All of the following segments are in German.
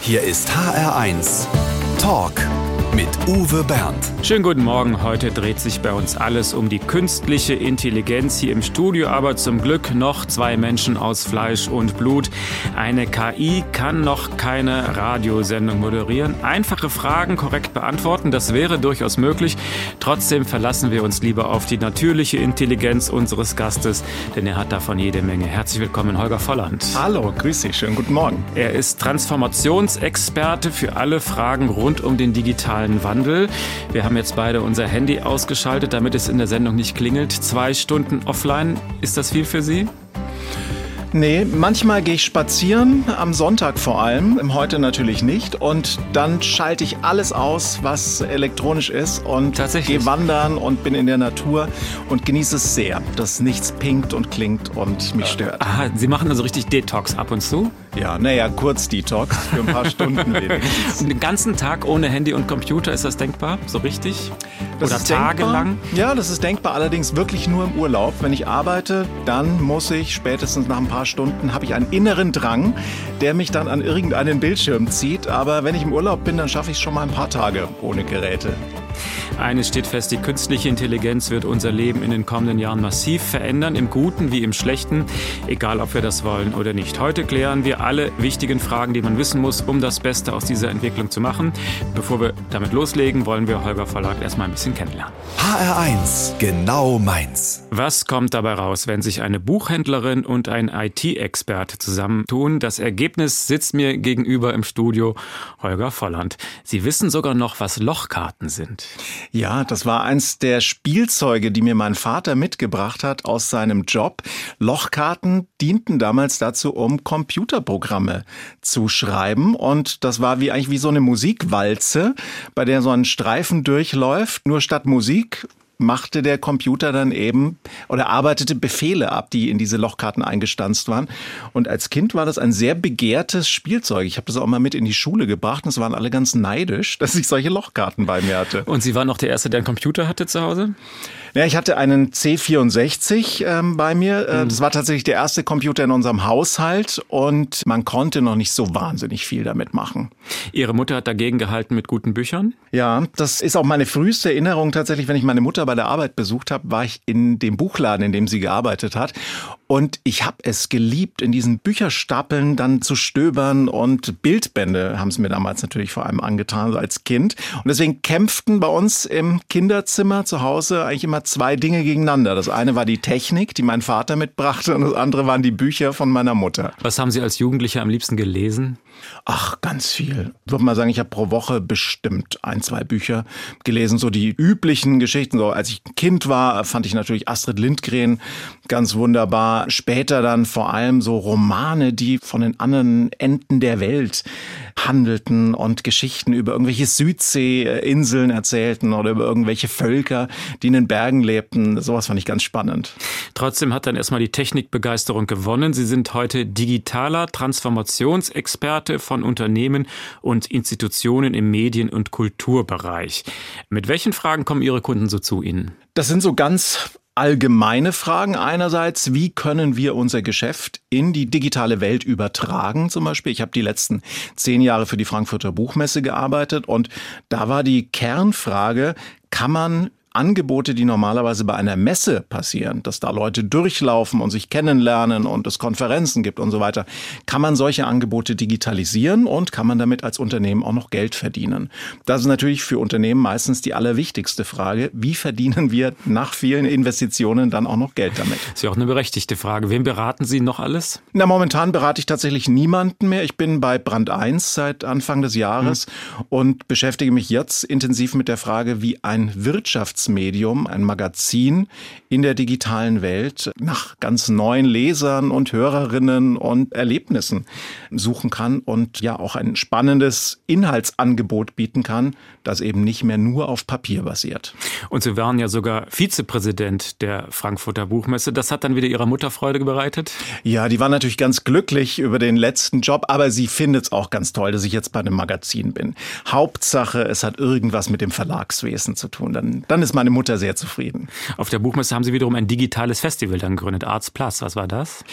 Hier ist HR1 Talk mit Uwe Bernd. Schönen guten Morgen. Heute dreht sich bei uns alles um die künstliche Intelligenz hier im Studio, aber zum Glück noch zwei Menschen aus Fleisch und Blut. Eine KI kann noch keine Radiosendung moderieren. Einfache Fragen korrekt beantworten, das wäre durchaus möglich. Trotzdem verlassen wir uns lieber auf die natürliche Intelligenz unseres Gastes, denn er hat davon jede Menge. Herzlich willkommen, Holger Volland. Hallo, grüß Sie, schönen guten Morgen. Er ist Transformationsexperte für alle Fragen rund um den digitalen Wandel. Wir haben jetzt beide unser Handy ausgeschaltet, damit es in der Sendung nicht klingelt. Zwei Stunden offline, ist das viel für Sie? Nee, manchmal gehe ich spazieren, am Sonntag vor allem, heute natürlich nicht. Und dann schalte ich alles aus, was elektronisch ist und gehe wandern und bin in der Natur und genieße es sehr, dass nichts pinkt und klingt und mich stört. Aha, Sie machen also richtig Detox ab und zu? Ja, naja, kurz Detox für ein paar Stunden wenigstens. Den ganzen Tag ohne Handy und Computer, ist das denkbar? So richtig? Das Oder tagelang? Ja, das ist denkbar, allerdings wirklich nur im Urlaub. Wenn ich arbeite, dann muss ich spätestens nach ein paar Stunden, habe ich einen inneren Drang, der mich dann an irgendeinen Bildschirm zieht. Aber wenn ich im Urlaub bin, dann schaffe ich es schon mal ein paar Tage ohne Geräte. Eines steht fest, die künstliche Intelligenz wird unser Leben in den kommenden Jahren massiv verändern, im Guten wie im Schlechten, egal ob wir das wollen oder nicht. Heute klären wir alle wichtigen Fragen, die man wissen muss, um das Beste aus dieser Entwicklung zu machen. Bevor wir damit loslegen, wollen wir Holger Verlag erstmal ein bisschen kennenlernen. HR1, genau meins. Was kommt dabei raus, wenn sich eine Buchhändlerin und ein IT-Experte zusammentun? Das Ergebnis sitzt mir gegenüber im Studio Holger Volland. Sie wissen sogar noch, was Lochkarten sind. Ja, das war eins der Spielzeuge, die mir mein Vater mitgebracht hat aus seinem Job. Lochkarten dienten damals dazu, um Computerprogramme zu schreiben. Und das war wie eigentlich wie so eine Musikwalze, bei der so ein Streifen durchläuft. Nur statt Musik machte der Computer dann eben oder arbeitete Befehle ab, die in diese Lochkarten eingestanzt waren. Und als Kind war das ein sehr begehrtes Spielzeug. Ich habe das auch mal mit in die Schule gebracht und es waren alle ganz neidisch, dass ich solche Lochkarten bei mir hatte. Und Sie waren noch der Erste, der einen Computer hatte zu Hause? Ja, ich hatte einen C64 ähm, bei mir. Äh, mhm. Das war tatsächlich der erste Computer in unserem Haushalt und man konnte noch nicht so wahnsinnig viel damit machen. Ihre Mutter hat dagegen gehalten mit guten Büchern? Ja, das ist auch meine früheste Erinnerung tatsächlich, wenn ich meine Mutter bei der Arbeit besucht habe, war ich in dem Buchladen, in dem sie gearbeitet hat. Und ich habe es geliebt, in diesen Bücherstapeln dann zu stöbern und Bildbände haben es mir damals natürlich vor allem angetan, als Kind. Und deswegen kämpften bei uns im Kinderzimmer zu Hause eigentlich immer zwei Dinge gegeneinander. Das eine war die Technik, die mein Vater mitbrachte, und das andere waren die Bücher von meiner Mutter. Was haben Sie als Jugendlicher am liebsten gelesen? Ach, ganz viel. Ich würde mal sagen, ich habe pro Woche bestimmt ein, zwei Bücher gelesen. So die üblichen Geschichten. So als ich Kind war, fand ich natürlich Astrid Lindgren ganz wunderbar. Später dann vor allem so Romane, die von den anderen Enden der Welt handelten und Geschichten über irgendwelche Südseeinseln erzählten oder über irgendwelche Völker, die in den Bergen lebten. Sowas fand ich ganz spannend. Trotzdem hat dann erstmal die Technikbegeisterung gewonnen. Sie sind heute digitaler Transformationsexperte von Unternehmen und Institutionen im Medien- und Kulturbereich. Mit welchen Fragen kommen Ihre Kunden so zu Ihnen? Das sind so ganz allgemeine Fragen. Einerseits, wie können wir unser Geschäft in die digitale Welt übertragen? Zum Beispiel, ich habe die letzten zehn Jahre für die Frankfurter Buchmesse gearbeitet und da war die Kernfrage, kann man Angebote, die normalerweise bei einer Messe passieren, dass da Leute durchlaufen und sich kennenlernen und es Konferenzen gibt und so weiter, kann man solche Angebote digitalisieren und kann man damit als Unternehmen auch noch Geld verdienen. Das ist natürlich für Unternehmen meistens die allerwichtigste Frage. Wie verdienen wir nach vielen Investitionen dann auch noch Geld damit? Das ist ja auch eine berechtigte Frage. Wem beraten Sie noch alles? Na, momentan berate ich tatsächlich niemanden mehr. Ich bin bei Brand 1 seit Anfang des Jahres hm. und beschäftige mich jetzt intensiv mit der Frage, wie ein Wirtschafts Medium, ein Magazin in der digitalen Welt nach ganz neuen Lesern und Hörerinnen und Erlebnissen suchen kann und ja auch ein spannendes Inhaltsangebot bieten kann, das eben nicht mehr nur auf Papier basiert. Und Sie waren ja sogar Vizepräsident der Frankfurter Buchmesse. Das hat dann wieder Ihrer Mutter Freude bereitet? Ja, die war natürlich ganz glücklich über den letzten Job, aber sie findet es auch ganz toll, dass ich jetzt bei einem Magazin bin. Hauptsache, es hat irgendwas mit dem Verlagswesen zu tun. Dann, dann ist meine Mutter sehr zufrieden. Auf der Buchmesse haben Sie wiederum ein digitales Festival dann gegründet, Arts Plus. Was war das?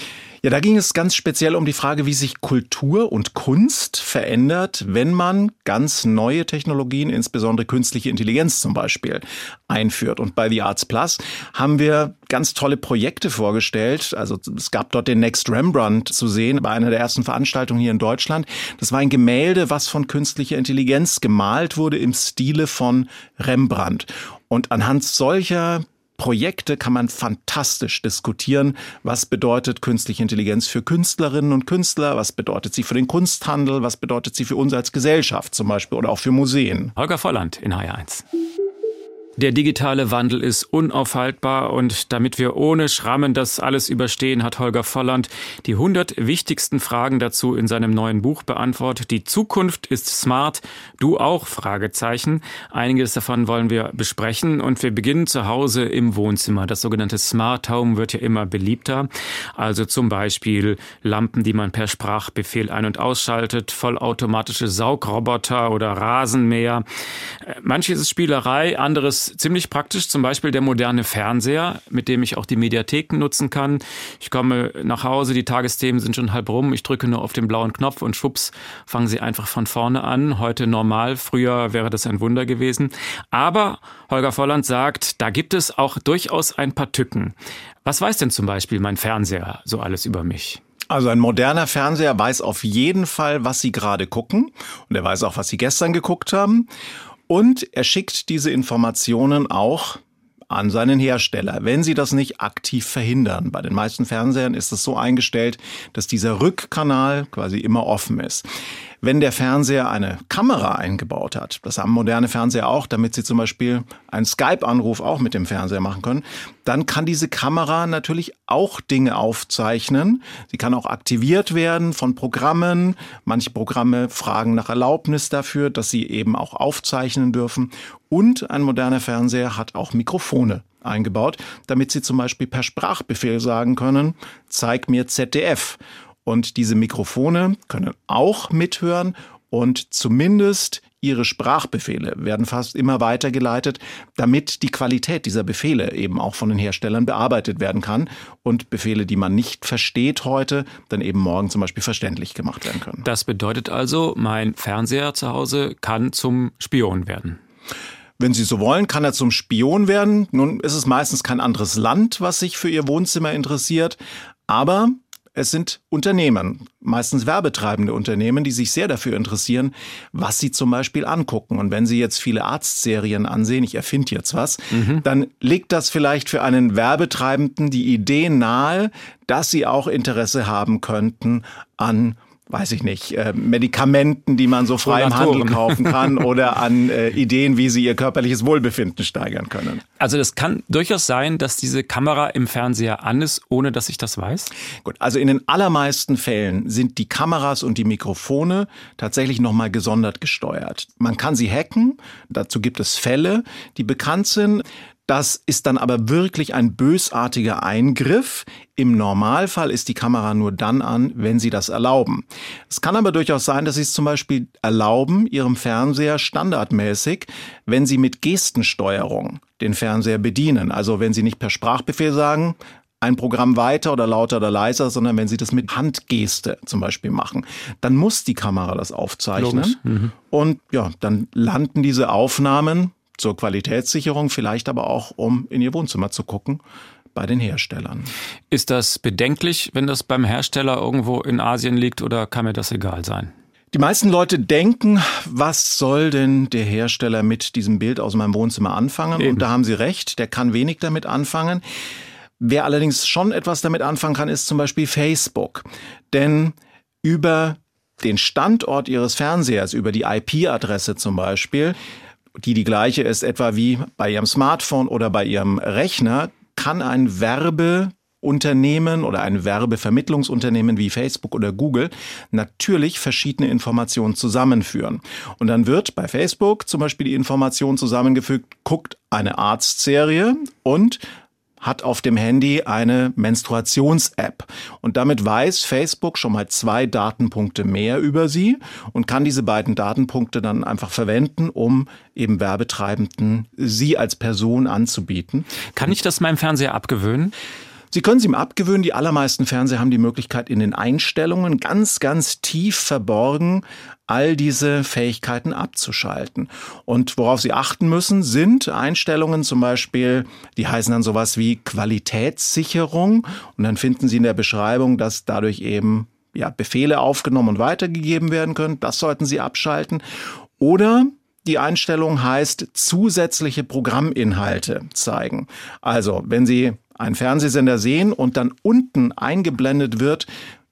Ja, da ging es ganz speziell um die Frage, wie sich Kultur und Kunst verändert, wenn man ganz neue Technologien, insbesondere künstliche Intelligenz zum Beispiel, einführt. Und bei The Arts Plus haben wir ganz tolle Projekte vorgestellt. Also es gab dort den Next Rembrandt zu sehen bei einer der ersten Veranstaltungen hier in Deutschland. Das war ein Gemälde, was von künstlicher Intelligenz gemalt wurde im Stile von Rembrandt. Und anhand solcher Projekte kann man fantastisch diskutieren. Was bedeutet künstliche Intelligenz für Künstlerinnen und Künstler? Was bedeutet sie für den Kunsthandel? Was bedeutet sie für uns als Gesellschaft zum Beispiel oder auch für Museen? Holger Volland in HR1. Der digitale Wandel ist unaufhaltbar und damit wir ohne Schrammen das alles überstehen, hat Holger Volland die 100 wichtigsten Fragen dazu in seinem neuen Buch beantwortet. Die Zukunft ist smart, du auch? Fragezeichen. Einiges davon wollen wir besprechen und wir beginnen zu Hause im Wohnzimmer. Das sogenannte Smart Home wird ja immer beliebter. Also zum Beispiel Lampen, die man per Sprachbefehl ein- und ausschaltet, vollautomatische Saugroboter oder Rasenmäher. Manches ist Spielerei, anderes ziemlich praktisch, zum Beispiel der moderne Fernseher, mit dem ich auch die Mediatheken nutzen kann. Ich komme nach Hause, die Tagesthemen sind schon halb rum, ich drücke nur auf den blauen Knopf und schwupps, fangen sie einfach von vorne an. Heute normal, früher wäre das ein Wunder gewesen. Aber Holger Volland sagt, da gibt es auch durchaus ein paar Tücken. Was weiß denn zum Beispiel mein Fernseher so alles über mich? Also ein moderner Fernseher weiß auf jeden Fall, was Sie gerade gucken und er weiß auch, was Sie gestern geguckt haben. Und er schickt diese Informationen auch an seinen Hersteller, wenn sie das nicht aktiv verhindern. Bei den meisten Fernsehern ist es so eingestellt, dass dieser Rückkanal quasi immer offen ist. Wenn der Fernseher eine Kamera eingebaut hat, das haben moderne Fernseher auch, damit sie zum Beispiel einen Skype-Anruf auch mit dem Fernseher machen können, dann kann diese Kamera natürlich auch Dinge aufzeichnen. Sie kann auch aktiviert werden von Programmen. Manche Programme fragen nach Erlaubnis dafür, dass sie eben auch aufzeichnen dürfen. Und ein moderner Fernseher hat auch Mikrofone eingebaut, damit Sie zum Beispiel per Sprachbefehl sagen können, zeig mir ZDF. Und diese Mikrofone können auch mithören und zumindest ihre Sprachbefehle werden fast immer weitergeleitet, damit die Qualität dieser Befehle eben auch von den Herstellern bearbeitet werden kann und Befehle, die man nicht versteht heute, dann eben morgen zum Beispiel verständlich gemacht werden können. Das bedeutet also, mein Fernseher zu Hause kann zum Spion werden. Wenn Sie so wollen, kann er zum Spion werden. Nun ist es meistens kein anderes Land, was sich für Ihr Wohnzimmer interessiert. Aber es sind Unternehmen, meistens werbetreibende Unternehmen, die sich sehr dafür interessieren, was sie zum Beispiel angucken. Und wenn Sie jetzt viele Arztserien ansehen, ich erfinde jetzt was, mhm. dann legt das vielleicht für einen Werbetreibenden die Idee nahe, dass Sie auch Interesse haben könnten an weiß ich nicht, äh, Medikamenten, die man so frei im Handel kaufen kann oder an äh, Ideen, wie sie ihr körperliches Wohlbefinden steigern können. Also das kann durchaus sein, dass diese Kamera im Fernseher an ist, ohne dass ich das weiß? Gut, also in den allermeisten Fällen sind die Kameras und die Mikrofone tatsächlich nochmal gesondert gesteuert. Man kann sie hacken, dazu gibt es Fälle, die bekannt sind. Das ist dann aber wirklich ein bösartiger Eingriff. Im Normalfall ist die Kamera nur dann an, wenn Sie das erlauben. Es kann aber durchaus sein, dass Sie es zum Beispiel erlauben, Ihrem Fernseher standardmäßig, wenn Sie mit Gestensteuerung den Fernseher bedienen. Also wenn Sie nicht per Sprachbefehl sagen, ein Programm weiter oder lauter oder leiser, sondern wenn Sie das mit Handgeste zum Beispiel machen, dann muss die Kamera das aufzeichnen. Mhm. Und ja, dann landen diese Aufnahmen zur Qualitätssicherung, vielleicht aber auch, um in ihr Wohnzimmer zu gucken bei den Herstellern. Ist das bedenklich, wenn das beim Hersteller irgendwo in Asien liegt oder kann mir das egal sein? Die meisten Leute denken, was soll denn der Hersteller mit diesem Bild aus meinem Wohnzimmer anfangen? Eben. Und da haben sie recht, der kann wenig damit anfangen. Wer allerdings schon etwas damit anfangen kann, ist zum Beispiel Facebook. Denn über den Standort Ihres Fernsehers, über die IP-Adresse zum Beispiel, die die gleiche ist etwa wie bei Ihrem Smartphone oder bei Ihrem Rechner, kann ein Werbeunternehmen oder ein Werbevermittlungsunternehmen wie Facebook oder Google natürlich verschiedene Informationen zusammenführen. Und dann wird bei Facebook zum Beispiel die Information zusammengefügt, guckt eine Arztserie und hat auf dem Handy eine Menstruations-App. Und damit weiß Facebook schon mal zwei Datenpunkte mehr über sie und kann diese beiden Datenpunkte dann einfach verwenden, um eben Werbetreibenden sie als Person anzubieten. Kann ich das meinem Fernseher abgewöhnen? Sie können es ihm abgewöhnen. Die allermeisten Fernseher haben die Möglichkeit, in den Einstellungen ganz, ganz tief verborgen all diese Fähigkeiten abzuschalten. Und worauf Sie achten müssen, sind Einstellungen zum Beispiel, die heißen dann sowas wie Qualitätssicherung. Und dann finden Sie in der Beschreibung, dass dadurch eben ja, Befehle aufgenommen und weitergegeben werden können. Das sollten Sie abschalten. Oder die Einstellung heißt zusätzliche Programminhalte zeigen. Also, wenn Sie einen Fernsehsender sehen und dann unten eingeblendet wird,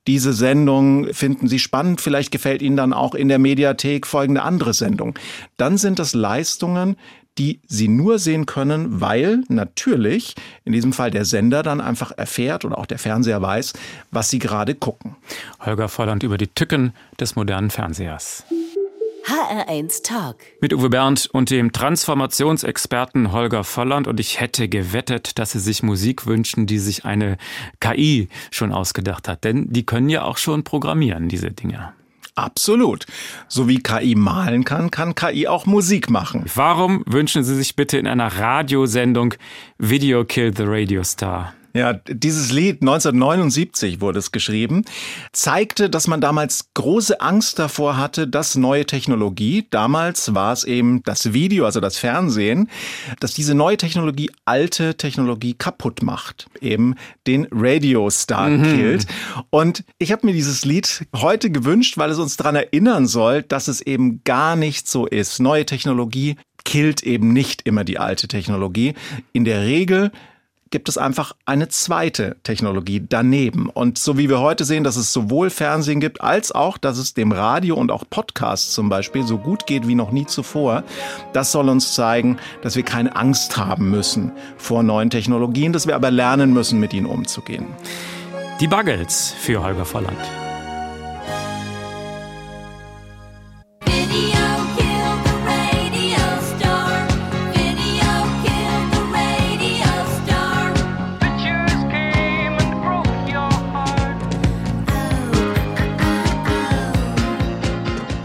diese Sendung finden Sie spannend, vielleicht gefällt Ihnen dann auch in der Mediathek folgende andere Sendung. Dann sind das Leistungen, die Sie nur sehen können, weil natürlich in diesem Fall der Sender dann einfach erfährt oder auch der Fernseher weiß, was Sie gerade gucken. Holger Volland über die Tücken des modernen Fernsehers. HR1 Talk. Mit Uwe Bernd und dem Transformationsexperten Holger Volland. Und ich hätte gewettet, dass Sie sich Musik wünschen, die sich eine KI schon ausgedacht hat. Denn die können ja auch schon programmieren, diese Dinge. Absolut. So wie KI malen kann, kann KI auch Musik machen. Warum wünschen Sie sich bitte in einer Radiosendung Video Kill the Radio Star? Ja, dieses Lied 1979 wurde es geschrieben, zeigte, dass man damals große Angst davor hatte, dass neue Technologie, damals war es eben das Video, also das Fernsehen, dass diese neue Technologie alte Technologie kaputt macht, eben den Radio Star mhm. killt. Und ich habe mir dieses Lied heute gewünscht, weil es uns daran erinnern soll, dass es eben gar nicht so ist. Neue Technologie killt eben nicht immer die alte Technologie. In der Regel gibt es einfach eine zweite Technologie daneben. Und so wie wir heute sehen, dass es sowohl Fernsehen gibt, als auch, dass es dem Radio und auch Podcasts zum Beispiel so gut geht wie noch nie zuvor, das soll uns zeigen, dass wir keine Angst haben müssen vor neuen Technologien, dass wir aber lernen müssen, mit ihnen umzugehen. Die Buggles für Holger Volland.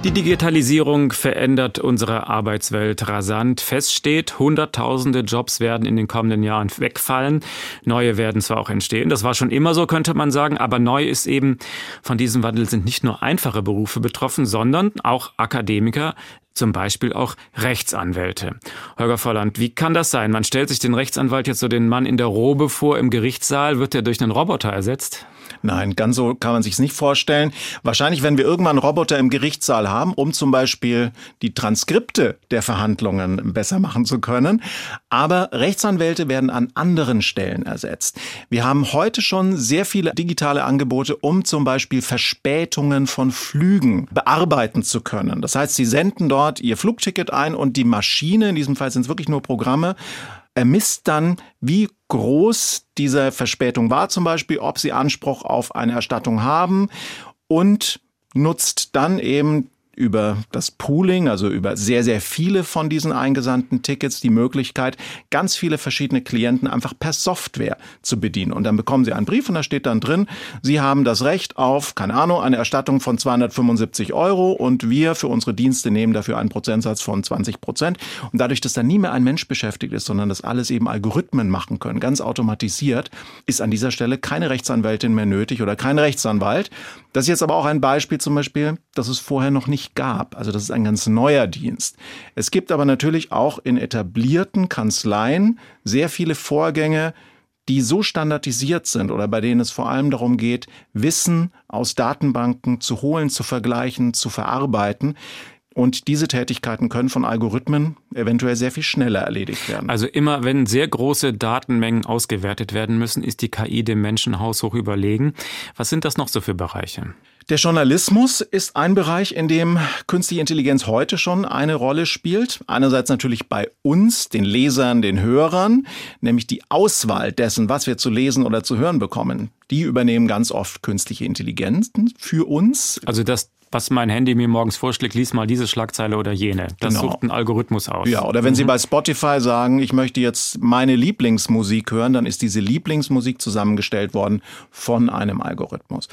Die Digitalisierung verändert unsere Arbeitswelt rasant. Fest steht, Hunderttausende Jobs werden in den kommenden Jahren wegfallen. Neue werden zwar auch entstehen. Das war schon immer so, könnte man sagen. Aber neu ist eben, von diesem Wandel sind nicht nur einfache Berufe betroffen, sondern auch Akademiker, zum Beispiel auch Rechtsanwälte. Holger Volland, wie kann das sein? Man stellt sich den Rechtsanwalt jetzt so den Mann in der Robe vor im Gerichtssaal. Wird er durch einen Roboter ersetzt? Nein, ganz so kann man sich nicht vorstellen. Wahrscheinlich, wenn wir irgendwann Roboter im Gerichtssaal haben, um zum Beispiel die Transkripte der Verhandlungen besser machen zu können. Aber Rechtsanwälte werden an anderen Stellen ersetzt. Wir haben heute schon sehr viele digitale Angebote, um zum Beispiel Verspätungen von Flügen bearbeiten zu können. Das heißt, Sie senden dort Ihr Flugticket ein und die Maschine, in diesem Fall sind es wirklich nur Programme, ermisst dann, wie groß diese Verspätung war, zum Beispiel, ob sie Anspruch auf eine Erstattung haben und nutzt dann eben über das Pooling, also über sehr, sehr viele von diesen eingesandten Tickets die Möglichkeit, ganz viele verschiedene Klienten einfach per Software zu bedienen. Und dann bekommen Sie einen Brief und da steht dann drin, Sie haben das Recht auf, keine Ahnung, eine Erstattung von 275 Euro und wir für unsere Dienste nehmen dafür einen Prozentsatz von 20 Prozent. Und dadurch, dass da nie mehr ein Mensch beschäftigt ist, sondern das alles eben Algorithmen machen können, ganz automatisiert, ist an dieser Stelle keine Rechtsanwältin mehr nötig oder kein Rechtsanwalt. Das ist jetzt aber auch ein Beispiel zum Beispiel, das es vorher noch nicht gab. Also das ist ein ganz neuer Dienst. Es gibt aber natürlich auch in etablierten Kanzleien sehr viele Vorgänge, die so standardisiert sind oder bei denen es vor allem darum geht, Wissen aus Datenbanken zu holen, zu vergleichen, zu verarbeiten. Und diese Tätigkeiten können von Algorithmen eventuell sehr viel schneller erledigt werden. Also immer, wenn sehr große Datenmengen ausgewertet werden müssen, ist die KI dem Menschen haushoch überlegen. Was sind das noch so für Bereiche? Der Journalismus ist ein Bereich, in dem künstliche Intelligenz heute schon eine Rolle spielt. Einerseits natürlich bei uns, den Lesern, den Hörern, nämlich die Auswahl dessen, was wir zu lesen oder zu hören bekommen. Die übernehmen ganz oft künstliche Intelligenz für uns. Also das was mein Handy mir morgens vorschlägt, lies mal diese Schlagzeile oder jene. Das genau. sucht ein Algorithmus aus. Ja, oder wenn mhm. Sie bei Spotify sagen, ich möchte jetzt meine Lieblingsmusik hören, dann ist diese Lieblingsmusik zusammengestellt worden von einem Algorithmus.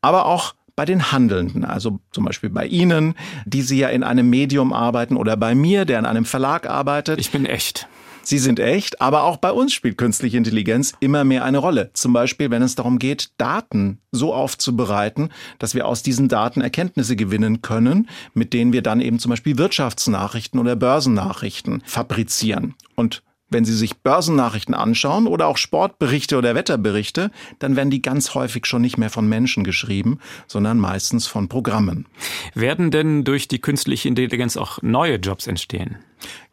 Aber auch bei den Handelnden, also zum Beispiel bei Ihnen, die Sie ja in einem Medium arbeiten oder bei mir, der in einem Verlag arbeitet. Ich bin echt. Sie sind echt, aber auch bei uns spielt künstliche Intelligenz immer mehr eine Rolle. Zum Beispiel, wenn es darum geht, Daten so aufzubereiten, dass wir aus diesen Daten Erkenntnisse gewinnen können, mit denen wir dann eben zum Beispiel Wirtschaftsnachrichten oder Börsennachrichten fabrizieren. Und wenn Sie sich Börsennachrichten anschauen oder auch Sportberichte oder Wetterberichte, dann werden die ganz häufig schon nicht mehr von Menschen geschrieben, sondern meistens von Programmen. Werden denn durch die künstliche Intelligenz auch neue Jobs entstehen?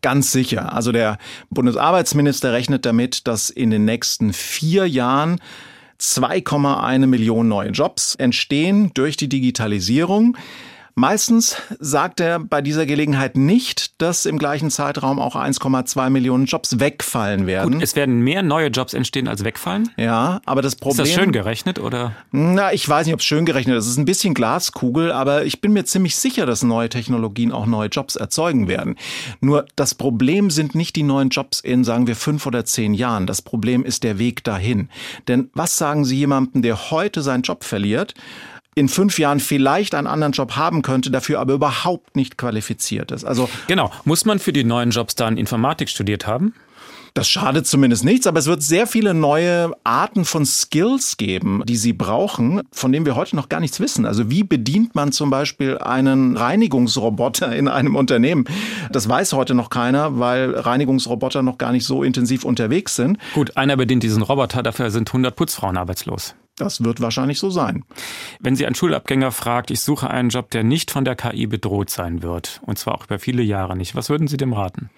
Ganz sicher. Also der Bundesarbeitsminister rechnet damit, dass in den nächsten vier Jahren 2,1 Millionen neue Jobs entstehen durch die Digitalisierung. Meistens sagt er bei dieser Gelegenheit nicht, dass im gleichen Zeitraum auch 1,2 Millionen Jobs wegfallen werden. Gut, es werden mehr neue Jobs entstehen als wegfallen? Ja, aber das Problem. Ist das schön gerechnet oder? Na, ich weiß nicht, ob es schön gerechnet ist. Es ist ein bisschen Glaskugel, aber ich bin mir ziemlich sicher, dass neue Technologien auch neue Jobs erzeugen werden. Nur das Problem sind nicht die neuen Jobs in, sagen wir, fünf oder zehn Jahren. Das Problem ist der Weg dahin. Denn was sagen Sie jemandem, der heute seinen Job verliert? In fünf Jahren vielleicht einen anderen Job haben könnte, dafür aber überhaupt nicht qualifiziert ist. Also genau, muss man für die neuen Jobs dann Informatik studiert haben? Das schadet zumindest nichts, aber es wird sehr viele neue Arten von Skills geben, die Sie brauchen, von denen wir heute noch gar nichts wissen. Also wie bedient man zum Beispiel einen Reinigungsroboter in einem Unternehmen? Das weiß heute noch keiner, weil Reinigungsroboter noch gar nicht so intensiv unterwegs sind. Gut, einer bedient diesen Roboter, dafür sind 100 Putzfrauen arbeitslos. Das wird wahrscheinlich so sein. Wenn Sie einen Schulabgänger fragt, ich suche einen Job, der nicht von der KI bedroht sein wird, und zwar auch über viele Jahre nicht, was würden Sie dem raten?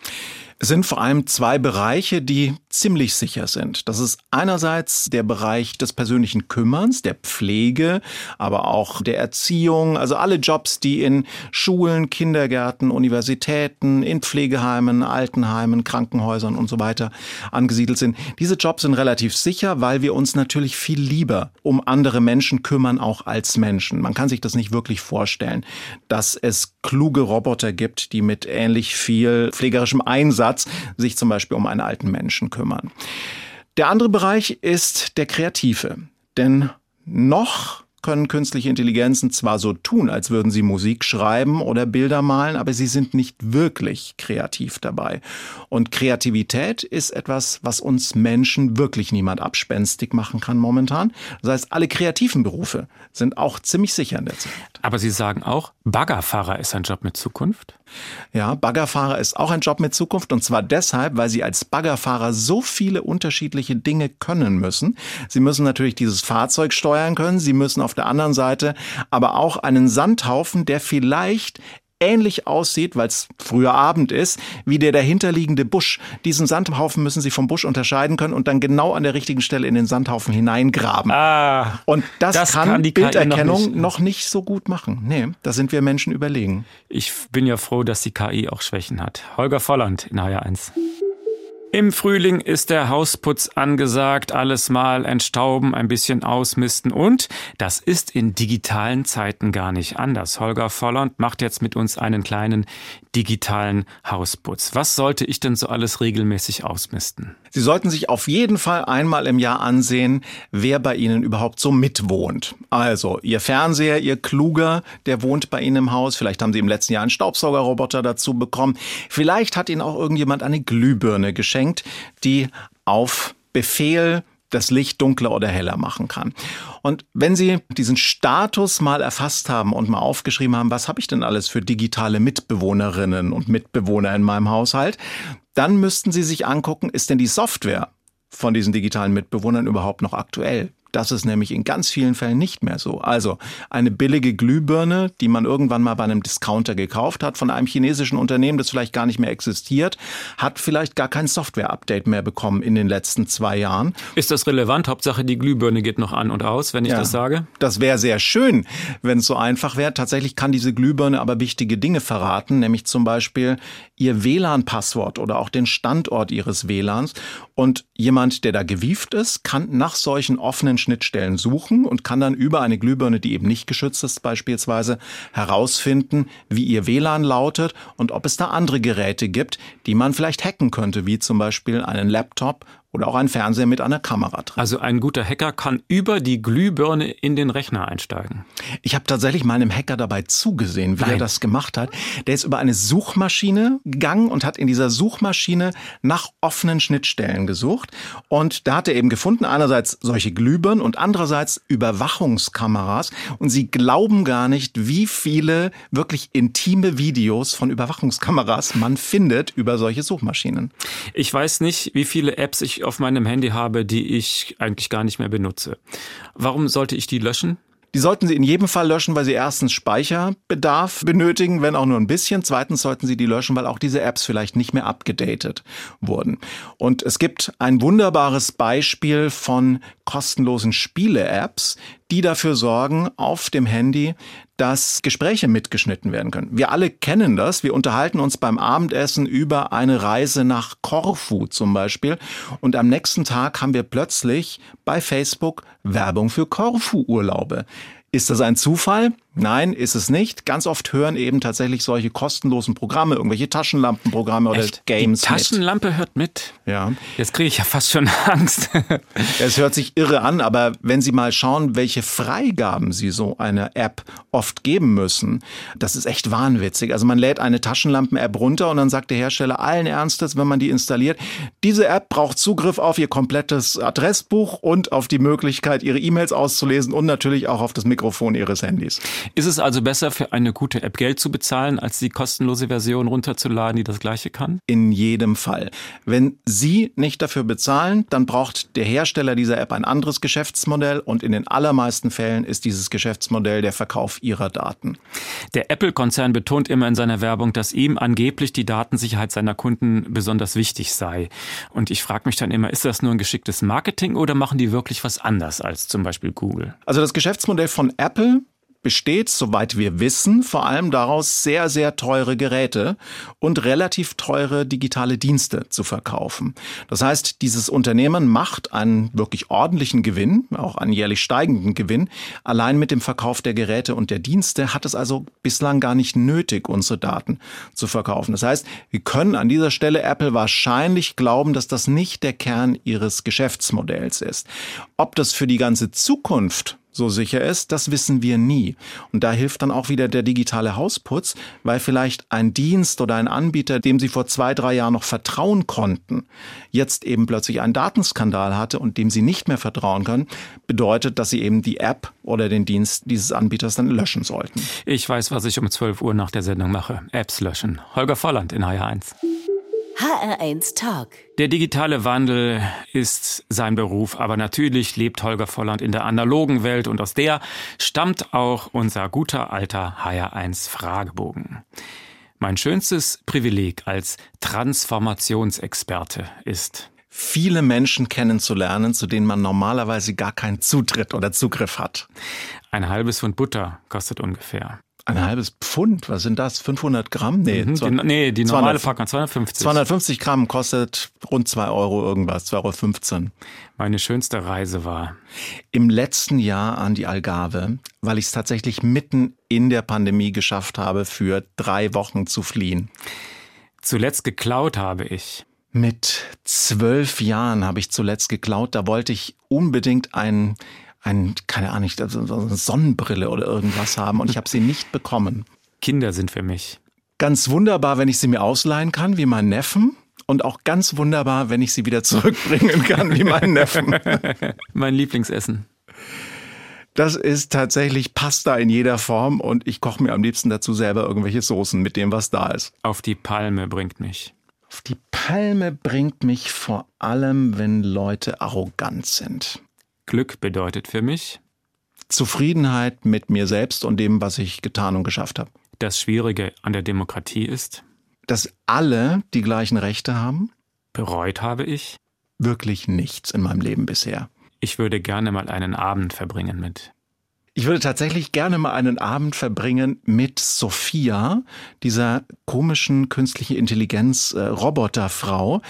Sind vor allem zwei Bereiche, die ziemlich sicher sind. Das ist einerseits der Bereich des persönlichen Kümmerns, der Pflege, aber auch der Erziehung, also alle Jobs, die in Schulen, Kindergärten, Universitäten, in Pflegeheimen, Altenheimen, Krankenhäusern und so weiter angesiedelt sind. Diese Jobs sind relativ sicher, weil wir uns natürlich viel lieber um andere Menschen kümmern, auch als Menschen. Man kann sich das nicht wirklich vorstellen, dass es kluge Roboter gibt, die mit ähnlich viel pflegerischem Einsatz Platz sich zum Beispiel um einen alten Menschen kümmern. Der andere Bereich ist der Kreative. Denn noch können künstliche Intelligenzen zwar so tun, als würden sie Musik schreiben oder Bilder malen, aber sie sind nicht wirklich kreativ dabei. Und Kreativität ist etwas, was uns Menschen wirklich niemand abspenstig machen kann momentan. Das heißt, alle kreativen Berufe sind auch ziemlich sicher in der Zeit. Aber Sie sagen auch, Baggerfahrer ist ein Job mit Zukunft? Ja, Baggerfahrer ist auch ein Job mit Zukunft und zwar deshalb, weil sie als Baggerfahrer so viele unterschiedliche Dinge können müssen. Sie müssen natürlich dieses Fahrzeug steuern können, sie müssen auf der anderen Seite aber auch einen Sandhaufen, der vielleicht ähnlich aussieht, weil es früher Abend ist, wie der dahinterliegende Busch. Diesen Sandhaufen müssen Sie vom Busch unterscheiden können und dann genau an der richtigen Stelle in den Sandhaufen hineingraben. Ah, und das, das kann, kann die Bilderkennung noch nicht. noch nicht so gut machen. Nee, da sind wir Menschen überlegen. Ich bin ja froh, dass die KI auch Schwächen hat. Holger Volland in HR1. Im Frühling ist der Hausputz angesagt, alles mal entstauben, ein bisschen ausmisten und das ist in digitalen Zeiten gar nicht anders. Holger Volland macht jetzt mit uns einen kleinen digitalen Hausputz. Was sollte ich denn so alles regelmäßig ausmisten? Sie sollten sich auf jeden Fall einmal im Jahr ansehen, wer bei Ihnen überhaupt so mitwohnt. Also Ihr Fernseher, Ihr Kluger, der wohnt bei Ihnen im Haus. Vielleicht haben Sie im letzten Jahr einen Staubsaugerroboter dazu bekommen. Vielleicht hat Ihnen auch irgendjemand eine Glühbirne geschenkt, die auf Befehl das Licht dunkler oder heller machen kann. Und wenn Sie diesen Status mal erfasst haben und mal aufgeschrieben haben, was habe ich denn alles für digitale Mitbewohnerinnen und Mitbewohner in meinem Haushalt, dann müssten Sie sich angucken, ist denn die Software von diesen digitalen Mitbewohnern überhaupt noch aktuell? Das ist nämlich in ganz vielen Fällen nicht mehr so. Also eine billige Glühbirne, die man irgendwann mal bei einem Discounter gekauft hat, von einem chinesischen Unternehmen, das vielleicht gar nicht mehr existiert, hat vielleicht gar kein Software-Update mehr bekommen in den letzten zwei Jahren. Ist das relevant? Hauptsache die Glühbirne geht noch an und aus, wenn ich ja, das sage? Das wäre sehr schön, wenn es so einfach wäre. Tatsächlich kann diese Glühbirne aber wichtige Dinge verraten, nämlich zum Beispiel ihr WLAN-Passwort oder auch den Standort ihres WLANs. Und jemand, der da gewieft ist, kann nach solchen offenen Schnittstellen suchen und kann dann über eine Glühbirne, die eben nicht geschützt ist beispielsweise, herausfinden, wie ihr WLAN lautet und ob es da andere Geräte gibt, die man vielleicht hacken könnte, wie zum Beispiel einen Laptop oder auch ein Fernseher mit einer Kamera drin. Also ein guter Hacker kann über die Glühbirne in den Rechner einsteigen. Ich habe tatsächlich mal einem Hacker dabei zugesehen, wie Nein. er das gemacht hat. Der ist über eine Suchmaschine gegangen und hat in dieser Suchmaschine nach offenen Schnittstellen gesucht. Und da hat er eben gefunden, einerseits solche Glühbirnen und andererseits Überwachungskameras. Und Sie glauben gar nicht, wie viele wirklich intime Videos von Überwachungskameras man findet über solche Suchmaschinen. Ich weiß nicht, wie viele Apps ich auf meinem Handy habe, die ich eigentlich gar nicht mehr benutze. Warum sollte ich die löschen? Die sollten Sie in jedem Fall löschen, weil Sie erstens Speicherbedarf benötigen, wenn auch nur ein bisschen. Zweitens sollten Sie die löschen, weil auch diese Apps vielleicht nicht mehr abgedatet wurden. Und es gibt ein wunderbares Beispiel von kostenlosen Spiele-Apps, die dafür sorgen auf dem Handy, dass Gespräche mitgeschnitten werden können. Wir alle kennen das. Wir unterhalten uns beim Abendessen über eine Reise nach Korfu zum Beispiel. Und am nächsten Tag haben wir plötzlich bei Facebook Werbung für Korfu-Urlaube. Ist das ein Zufall? Nein, ist es nicht. Ganz oft hören eben tatsächlich solche kostenlosen Programme, irgendwelche Taschenlampenprogramme oder Echt? Games die Taschenlampe hört mit. mit. Ja. Jetzt kriege ich ja fast schon Angst. Es hört sich irre an, aber wenn Sie mal schauen, welche Freigaben Sie so einer App oft geben müssen, das ist echt wahnwitzig. Also man lädt eine Taschenlampen-App runter und dann sagt der Hersteller allen Ernstes, wenn man die installiert, diese App braucht Zugriff auf Ihr komplettes Adressbuch und auf die Möglichkeit, Ihre E-Mails auszulesen und natürlich auch auf das Mikrofon Ihres Handys. Ist es also besser, für eine gute App Geld zu bezahlen, als die kostenlose Version runterzuladen, die das gleiche kann? In jedem Fall. Wenn Sie nicht dafür bezahlen, dann braucht der Hersteller dieser App ein anderes Geschäftsmodell und in den allermeisten Fällen ist dieses Geschäftsmodell der Verkauf Ihrer Daten. Der Apple-Konzern betont immer in seiner Werbung, dass ihm angeblich die Datensicherheit seiner Kunden besonders wichtig sei. Und ich frage mich dann immer, ist das nur ein geschicktes Marketing oder machen die wirklich was anders als zum Beispiel Google? Also das Geschäftsmodell von Apple besteht, soweit wir wissen, vor allem daraus, sehr, sehr teure Geräte und relativ teure digitale Dienste zu verkaufen. Das heißt, dieses Unternehmen macht einen wirklich ordentlichen Gewinn, auch einen jährlich steigenden Gewinn. Allein mit dem Verkauf der Geräte und der Dienste hat es also bislang gar nicht nötig, unsere Daten zu verkaufen. Das heißt, wir können an dieser Stelle Apple wahrscheinlich glauben, dass das nicht der Kern ihres Geschäftsmodells ist. Ob das für die ganze Zukunft so sicher ist, das wissen wir nie. Und da hilft dann auch wieder der digitale Hausputz, weil vielleicht ein Dienst oder ein Anbieter, dem Sie vor zwei, drei Jahren noch vertrauen konnten, jetzt eben plötzlich einen Datenskandal hatte und dem Sie nicht mehr vertrauen können, bedeutet, dass Sie eben die App oder den Dienst dieses Anbieters dann löschen sollten. Ich weiß, was ich um 12 Uhr nach der Sendung mache. Apps löschen. Holger Volland in HR1. HR1 Talk. Der digitale Wandel ist sein Beruf, aber natürlich lebt Holger Volland in der analogen Welt und aus der stammt auch unser guter alter HR1 Fragebogen. Mein schönstes Privileg als Transformationsexperte ist, viele Menschen kennenzulernen, zu denen man normalerweise gar keinen Zutritt oder Zugriff hat. ein halbes Pfund Butter kostet ungefähr. Ein halbes Pfund, was sind das? 500 Gramm? Nee, Mhm, die, nee, die normale 200 Packung 250. 250 Gramm kostet rund 2 Euro irgendwas, 2,15 Euro. Meine schönste Reise war. Im letzten Jahr an die Algarve, weil ich es tatsächlich mitten in der Pandemie geschafft habe, für drei Wochen zu fliehen. Zuletzt geklaut habe ich. Mit zwölf Jahren habe ich zuletzt geklaut. Da wollte ich unbedingt ein, ein keine Ahnung, so eine Sonnenbrille oder irgendwas haben und ich habe sie nicht bekommen. Kinder sind für mich. Ganz wunderbar, wenn ich sie mir ausleihen kann, wie mein Neffen. Und auch ganz wunderbar, wenn ich sie wieder zurückbringen kann, wie mein Neffen. Mein Lieblingsessen. Das ist tatsächlich Pasta in jeder Form und ich koche mir am liebsten dazu selber irgendwelche Soßen mit dem, was da ist. Auf die Palme bringt mich. Auf die Palme bringt mich vor allem, wenn Leute arrogant sind. Glück bedeutet für mich, Zufriedenheit mit mir selbst und dem, was ich getan und geschafft habe. das Schwierige an der Demokratie ist, Dass alle die gleichen Rechte haben? bereut habe ich, Wirklich nichts in meinem Leben bisher. ich würde gerne mal einen Abend verbringen mit. Ich würde tatsächlich gerne mal einen Abend verbringen mit Sophia, dieser komischen künstliche Intelligenz äh, Roboterfrau,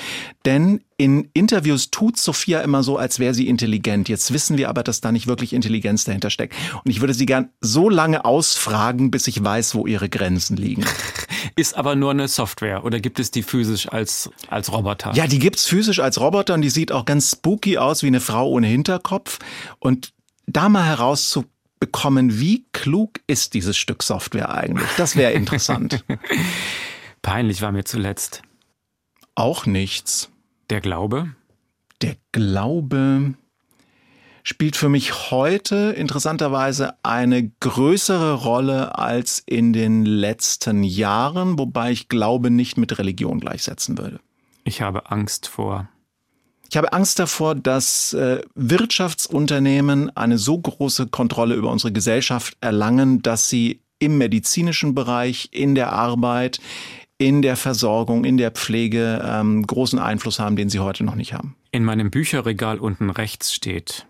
denn in Interviews tut Sophia immer so, als wäre sie intelligent. Jetzt wissen wir aber, dass da nicht wirklich Intelligenz dahinter steckt. Und ich würde sie gern so lange ausfragen, bis ich weiß, wo ihre Grenzen liegen. Ist aber nur eine Software oder gibt es die physisch als, als Roboter? Ja, die gibt's physisch als Roboter und die sieht auch ganz spooky aus wie eine Frau ohne Hinterkopf. Und da mal herauszubekommen, wie klug ist dieses Stück Software eigentlich, das wäre interessant. Peinlich war mir zuletzt. Auch nichts. Der Glaube? Der Glaube spielt für mich heute interessanterweise eine größere Rolle als in den letzten Jahren, wobei ich Glaube nicht mit Religion gleichsetzen würde. Ich habe Angst vor. Ich habe Angst davor, dass äh, Wirtschaftsunternehmen eine so große Kontrolle über unsere Gesellschaft erlangen, dass sie im medizinischen Bereich, in der Arbeit, in der Versorgung, in der Pflege ähm, großen Einfluss haben, den sie heute noch nicht haben. In meinem Bücherregal unten rechts steht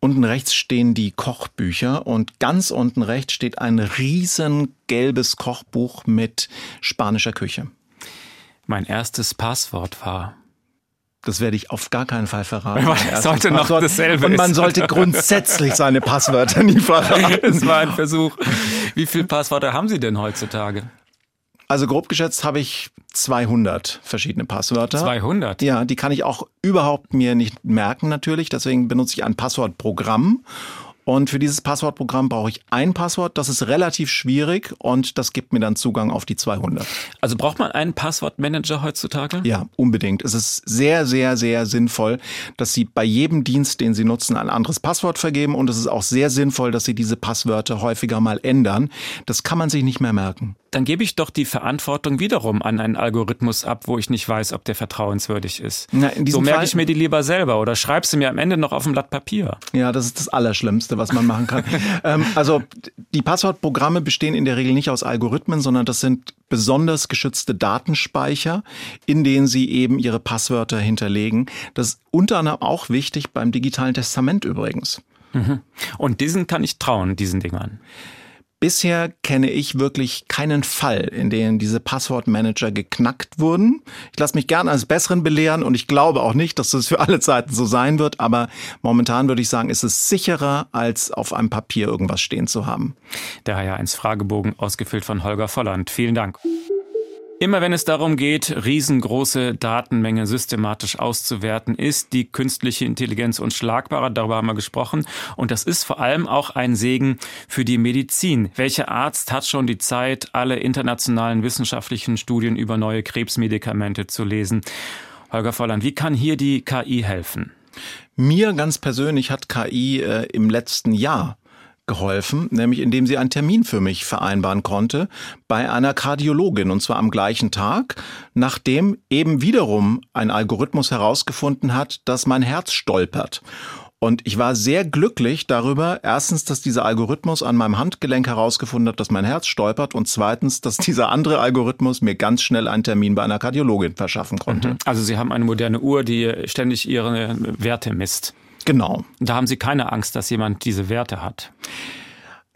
Unten rechts stehen die Kochbücher und ganz unten rechts steht ein riesen gelbes Kochbuch mit spanischer Küche. Mein erstes Passwort war. Das werde ich auf gar keinen Fall verraten. Das sollte noch Passwort. dasselbe Und man ist. sollte grundsätzlich seine Passwörter nie verraten. Es war ein Versuch. Wie viele Passwörter haben Sie denn heutzutage? Also grob geschätzt habe ich 200 verschiedene Passwörter. 200? Ja, die kann ich auch überhaupt mir nicht merken natürlich. Deswegen benutze ich ein Passwortprogramm. Und für dieses Passwortprogramm brauche ich ein Passwort. Das ist relativ schwierig und das gibt mir dann Zugang auf die 200. Also braucht man einen Passwortmanager heutzutage? Ja, unbedingt. Es ist sehr, sehr, sehr sinnvoll, dass Sie bei jedem Dienst, den Sie nutzen, ein anderes Passwort vergeben. Und es ist auch sehr sinnvoll, dass Sie diese Passwörter häufiger mal ändern. Das kann man sich nicht mehr merken. Dann gebe ich doch die Verantwortung wiederum an einen Algorithmus ab, wo ich nicht weiß, ob der vertrauenswürdig ist. Na, in so merke Fall- ich mir die lieber selber oder schreib sie mir am Ende noch auf ein Blatt Papier. Ja, das ist das Allerschlimmste, was man machen kann. ähm, also die Passwortprogramme bestehen in der Regel nicht aus Algorithmen, sondern das sind besonders geschützte Datenspeicher, in denen sie eben ihre Passwörter hinterlegen. Das ist unter anderem auch wichtig beim digitalen Testament übrigens. Und diesen kann ich trauen, diesen Dingern. Bisher kenne ich wirklich keinen Fall, in dem diese Passwortmanager geknackt wurden. Ich lasse mich gern als Besseren belehren und ich glaube auch nicht, dass das für alle Zeiten so sein wird, aber momentan würde ich sagen, ist es sicherer, als auf einem Papier irgendwas stehen zu haben. Der HR1 Fragebogen, ausgefüllt von Holger Volland. Vielen Dank. Immer wenn es darum geht, riesengroße Datenmengen systematisch auszuwerten, ist die künstliche Intelligenz unschlagbarer. Darüber haben wir gesprochen. Und das ist vor allem auch ein Segen für die Medizin. Welcher Arzt hat schon die Zeit, alle internationalen wissenschaftlichen Studien über neue Krebsmedikamente zu lesen? Holger Volland, wie kann hier die KI helfen? Mir ganz persönlich hat KI äh, im letzten Jahr geholfen, nämlich indem sie einen Termin für mich vereinbaren konnte bei einer Kardiologin und zwar am gleichen Tag, nachdem eben wiederum ein Algorithmus herausgefunden hat, dass mein Herz stolpert. Und ich war sehr glücklich darüber, erstens, dass dieser Algorithmus an meinem Handgelenk herausgefunden hat, dass mein Herz stolpert und zweitens, dass dieser andere Algorithmus mir ganz schnell einen Termin bei einer Kardiologin verschaffen konnte. Also Sie haben eine moderne Uhr, die ständig ihre Werte misst. Genau. Da haben Sie keine Angst, dass jemand diese Werte hat.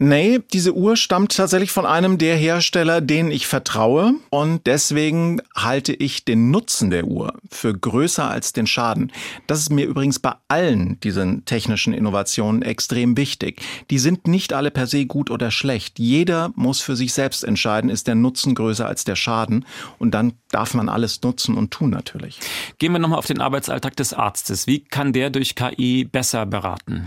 Nee, diese Uhr stammt tatsächlich von einem der Hersteller, denen ich vertraue. Und deswegen halte ich den Nutzen der Uhr für größer als den Schaden. Das ist mir übrigens bei allen diesen technischen Innovationen extrem wichtig. Die sind nicht alle per se gut oder schlecht. Jeder muss für sich selbst entscheiden, ist der Nutzen größer als der Schaden. Und dann darf man alles nutzen und tun natürlich. Gehen wir nochmal auf den Arbeitsalltag des Arztes. Wie kann der durch KI besser beraten?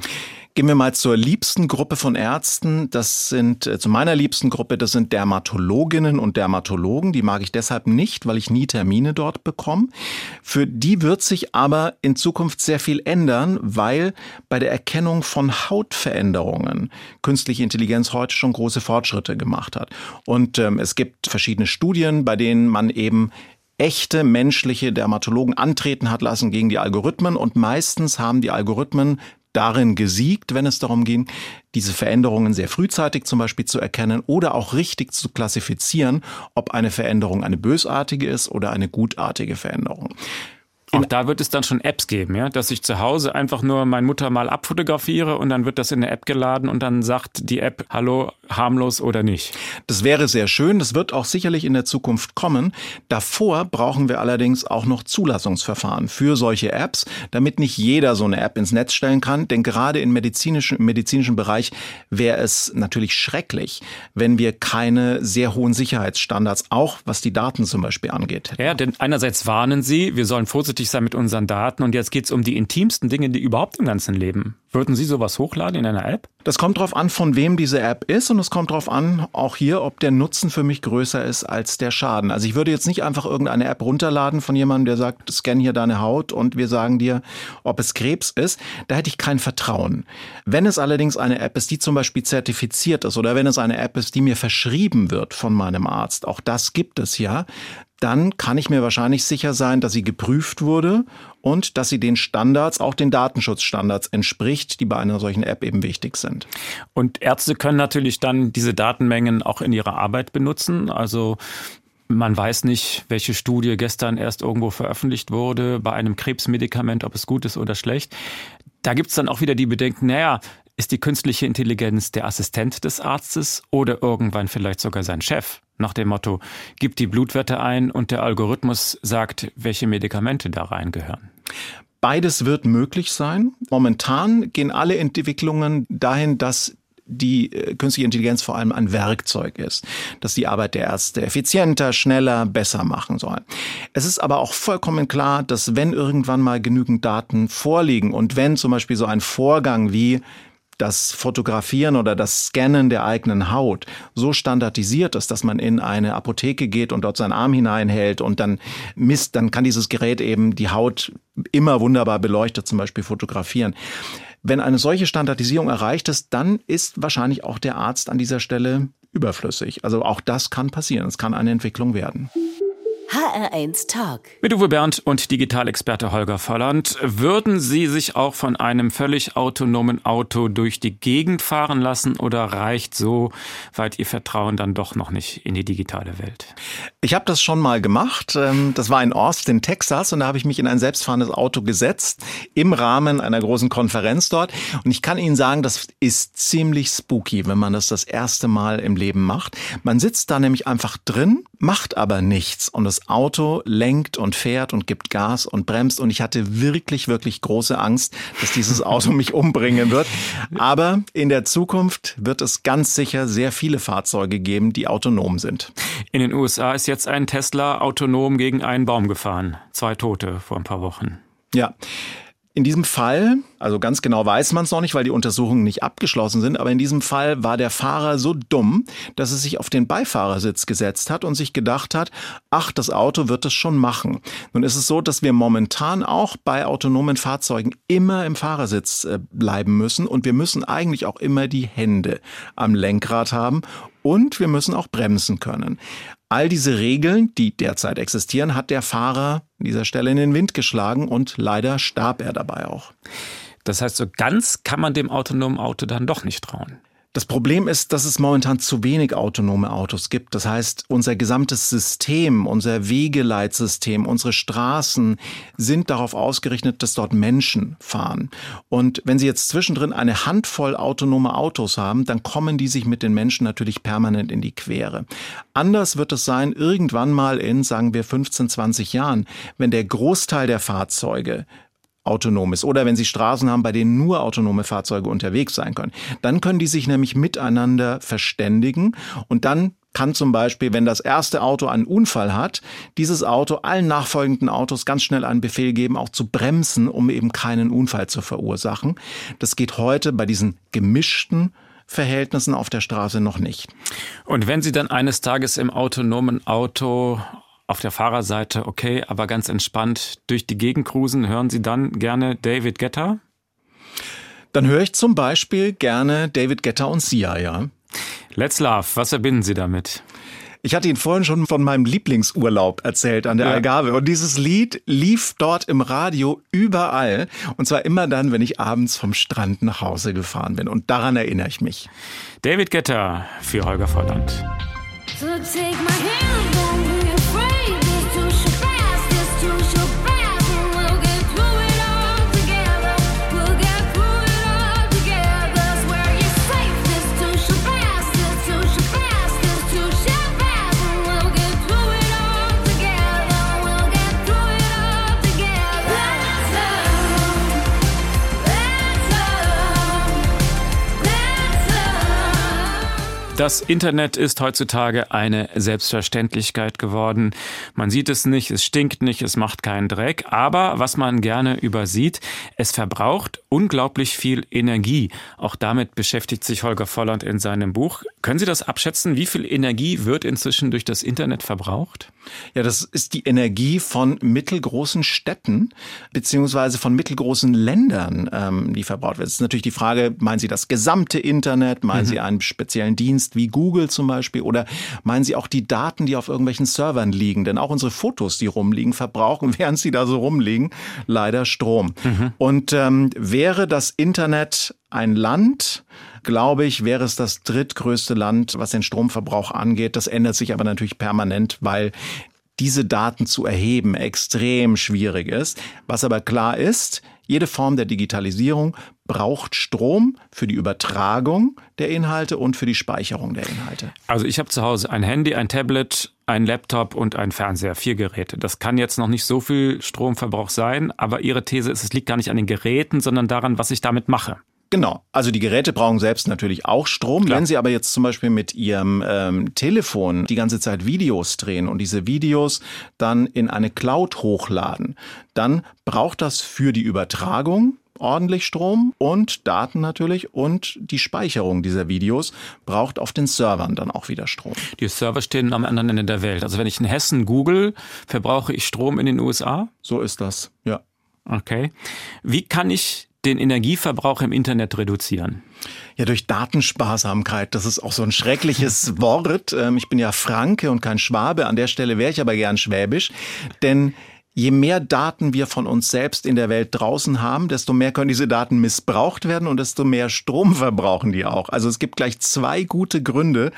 Gehen wir mal zur liebsten Gruppe von Ärzten. Das sind, äh, zu meiner liebsten Gruppe, das sind Dermatologinnen und Dermatologen. Die mag ich deshalb nicht, weil ich nie Termine dort bekomme. Für die wird sich aber in Zukunft sehr viel ändern, weil bei der Erkennung von Hautveränderungen künstliche Intelligenz heute schon große Fortschritte gemacht hat. Und ähm, es gibt verschiedene Studien, bei denen man eben echte menschliche Dermatologen antreten hat lassen gegen die Algorithmen und meistens haben die Algorithmen darin gesiegt, wenn es darum ging, diese Veränderungen sehr frühzeitig zum Beispiel zu erkennen oder auch richtig zu klassifizieren, ob eine Veränderung eine bösartige ist oder eine gutartige Veränderung. Auch da wird es dann schon Apps geben, ja, dass ich zu Hause einfach nur meine Mutter mal abfotografiere und dann wird das in eine App geladen und dann sagt die App, hallo, harmlos oder nicht. Das wäre sehr schön. Das wird auch sicherlich in der Zukunft kommen. Davor brauchen wir allerdings auch noch Zulassungsverfahren für solche Apps, damit nicht jeder so eine App ins Netz stellen kann. Denn gerade im medizinischen, im medizinischen Bereich wäre es natürlich schrecklich, wenn wir keine sehr hohen Sicherheitsstandards, auch was die Daten zum Beispiel angeht. Ja, denn einerseits warnen Sie, wir sollen vorsichtig vorsichtig sein mit unseren Daten. Und jetzt geht es um die intimsten Dinge, die überhaupt im ganzen Leben. Würden Sie sowas hochladen in einer App? Das kommt darauf an, von wem diese App ist und es kommt darauf an, auch hier, ob der Nutzen für mich größer ist als der Schaden. Also ich würde jetzt nicht einfach irgendeine App runterladen von jemandem, der sagt, scan hier deine Haut und wir sagen dir, ob es Krebs ist. Da hätte ich kein Vertrauen. Wenn es allerdings eine App ist, die zum Beispiel zertifiziert ist oder wenn es eine App ist, die mir verschrieben wird von meinem Arzt, auch das gibt es ja, dann kann ich mir wahrscheinlich sicher sein, dass sie geprüft wurde und dass sie den Standards, auch den Datenschutzstandards entspricht, die bei einer solchen App eben wichtig sind. Und Ärzte können natürlich dann diese Datenmengen auch in ihrer Arbeit benutzen. Also man weiß nicht, welche Studie gestern erst irgendwo veröffentlicht wurde bei einem Krebsmedikament, ob es gut ist oder schlecht. Da gibt's dann auch wieder die Bedenken, naja, ist die künstliche Intelligenz der Assistent des Arztes oder irgendwann vielleicht sogar sein Chef? Nach dem Motto, gib die Blutwerte ein und der Algorithmus sagt, welche Medikamente da reingehören. Beides wird möglich sein. Momentan gehen alle Entwicklungen dahin, dass die äh, künstliche Intelligenz vor allem ein Werkzeug ist, dass die Arbeit der Ärzte effizienter, schneller, besser machen soll. Es ist aber auch vollkommen klar, dass wenn irgendwann mal genügend Daten vorliegen und wenn zum Beispiel so ein Vorgang wie das Fotografieren oder das Scannen der eigenen Haut so standardisiert ist, dass man in eine Apotheke geht und dort seinen Arm hineinhält und dann misst, dann kann dieses Gerät eben die Haut immer wunderbar beleuchtet zum Beispiel fotografieren. Wenn eine solche Standardisierung erreicht ist, dann ist wahrscheinlich auch der Arzt an dieser Stelle überflüssig. Also auch das kann passieren. Es kann eine Entwicklung werden. HR1 Talk. Mit Uwe Bernd und Digitalexperte Holger Volland. Würden Sie sich auch von einem völlig autonomen Auto durch die Gegend fahren lassen oder reicht so weit Ihr Vertrauen dann doch noch nicht in die digitale Welt? Ich habe das schon mal gemacht. Ähm, das war in Austin, Texas und da habe ich mich in ein selbstfahrendes Auto gesetzt im Rahmen einer großen Konferenz dort. Und ich kann Ihnen sagen, das ist ziemlich spooky, wenn man das das erste Mal im Leben macht. Man sitzt da nämlich einfach drin, macht aber nichts und das Auto lenkt und fährt und gibt Gas und bremst und ich hatte wirklich, wirklich große Angst, dass dieses Auto mich umbringen wird. Aber in der Zukunft wird es ganz sicher sehr viele Fahrzeuge geben, die autonom sind. In den USA ist jetzt ein Tesla autonom gegen einen Baum gefahren. Zwei Tote vor ein paar Wochen. Ja. In diesem Fall, also ganz genau weiß man es noch nicht, weil die Untersuchungen nicht abgeschlossen sind, aber in diesem Fall war der Fahrer so dumm, dass er sich auf den Beifahrersitz gesetzt hat und sich gedacht hat, ach, das Auto wird es schon machen. Nun ist es so, dass wir momentan auch bei autonomen Fahrzeugen immer im Fahrersitz äh, bleiben müssen und wir müssen eigentlich auch immer die Hände am Lenkrad haben und wir müssen auch bremsen können. All diese Regeln, die derzeit existieren, hat der Fahrer an dieser Stelle in den Wind geschlagen und leider starb er dabei auch. Das heißt, so ganz kann man dem autonomen Auto dann doch nicht trauen. Das Problem ist, dass es momentan zu wenig autonome Autos gibt. Das heißt, unser gesamtes System, unser Wegeleitsystem, unsere Straßen sind darauf ausgerichtet, dass dort Menschen fahren. Und wenn Sie jetzt zwischendrin eine Handvoll autonome Autos haben, dann kommen die sich mit den Menschen natürlich permanent in die Quere. Anders wird es sein, irgendwann mal in, sagen wir, 15, 20 Jahren, wenn der Großteil der Fahrzeuge autonom ist oder wenn Sie Straßen haben, bei denen nur autonome Fahrzeuge unterwegs sein können. Dann können die sich nämlich miteinander verständigen und dann kann zum Beispiel, wenn das erste Auto einen Unfall hat, dieses Auto allen nachfolgenden Autos ganz schnell einen Befehl geben, auch zu bremsen, um eben keinen Unfall zu verursachen. Das geht heute bei diesen gemischten Verhältnissen auf der Straße noch nicht. Und wenn Sie dann eines Tages im autonomen Auto auf der Fahrerseite okay, aber ganz entspannt durch die Gegend cruisen, hören Sie dann gerne David Guetta? Dann höre ich zum Beispiel gerne David Guetta und Sia, ja. Let's Love, was verbinden Sie damit? Ich hatte Ihnen vorhin schon von meinem Lieblingsurlaub erzählt an der ja. Algarve. Und dieses Lied lief dort im Radio überall. Und zwar immer dann, wenn ich abends vom Strand nach Hause gefahren bin. Und daran erinnere ich mich. David Getter für Holger Volland. So Das Internet ist heutzutage eine Selbstverständlichkeit geworden. Man sieht es nicht, es stinkt nicht, es macht keinen Dreck. Aber was man gerne übersieht, es verbraucht unglaublich viel Energie. Auch damit beschäftigt sich Holger Volland in seinem Buch. Können Sie das abschätzen? Wie viel Energie wird inzwischen durch das Internet verbraucht? Ja, das ist die Energie von mittelgroßen Städten beziehungsweise von mittelgroßen Ländern, ähm, die verbraucht wird. Es ist natürlich die Frage, meinen Sie das gesamte Internet? Meinen mhm. Sie einen speziellen Dienst wie Google zum Beispiel? Oder meinen Sie auch die Daten, die auf irgendwelchen Servern liegen? Denn auch unsere Fotos, die rumliegen, verbrauchen, während sie da so rumliegen, leider Strom. Mhm. Und ähm, wäre das Internet ein Land, glaube ich, wäre es das drittgrößte Land, was den Stromverbrauch angeht. Das ändert sich aber natürlich permanent, weil diese Daten zu erheben extrem schwierig ist. Was aber klar ist, jede Form der Digitalisierung braucht Strom für die Übertragung der Inhalte und für die Speicherung der Inhalte. Also ich habe zu Hause ein Handy, ein Tablet, ein Laptop und ein Fernseher, vier Geräte. Das kann jetzt noch nicht so viel Stromverbrauch sein, aber Ihre These ist, es liegt gar nicht an den Geräten, sondern daran, was ich damit mache. Genau. Also die Geräte brauchen selbst natürlich auch Strom. Klar. Wenn Sie aber jetzt zum Beispiel mit Ihrem ähm, Telefon die ganze Zeit Videos drehen und diese Videos dann in eine Cloud hochladen, dann braucht das für die Übertragung ordentlich Strom und Daten natürlich und die Speicherung dieser Videos braucht auf den Servern dann auch wieder Strom. Die Server stehen am anderen Ende der Welt. Also wenn ich in Hessen google, verbrauche ich Strom in den USA? So ist das, ja. Okay. Wie kann ich den Energieverbrauch im Internet reduzieren? Ja, durch Datensparsamkeit. Das ist auch so ein schreckliches Wort. Ähm, ich bin ja Franke und kein Schwabe. An der Stelle wäre ich aber gern schwäbisch. Denn Je mehr Daten wir von uns selbst in der Welt draußen haben, desto mehr können diese Daten missbraucht werden und desto mehr Strom verbrauchen die auch. Also es gibt gleich zwei gute Gründe,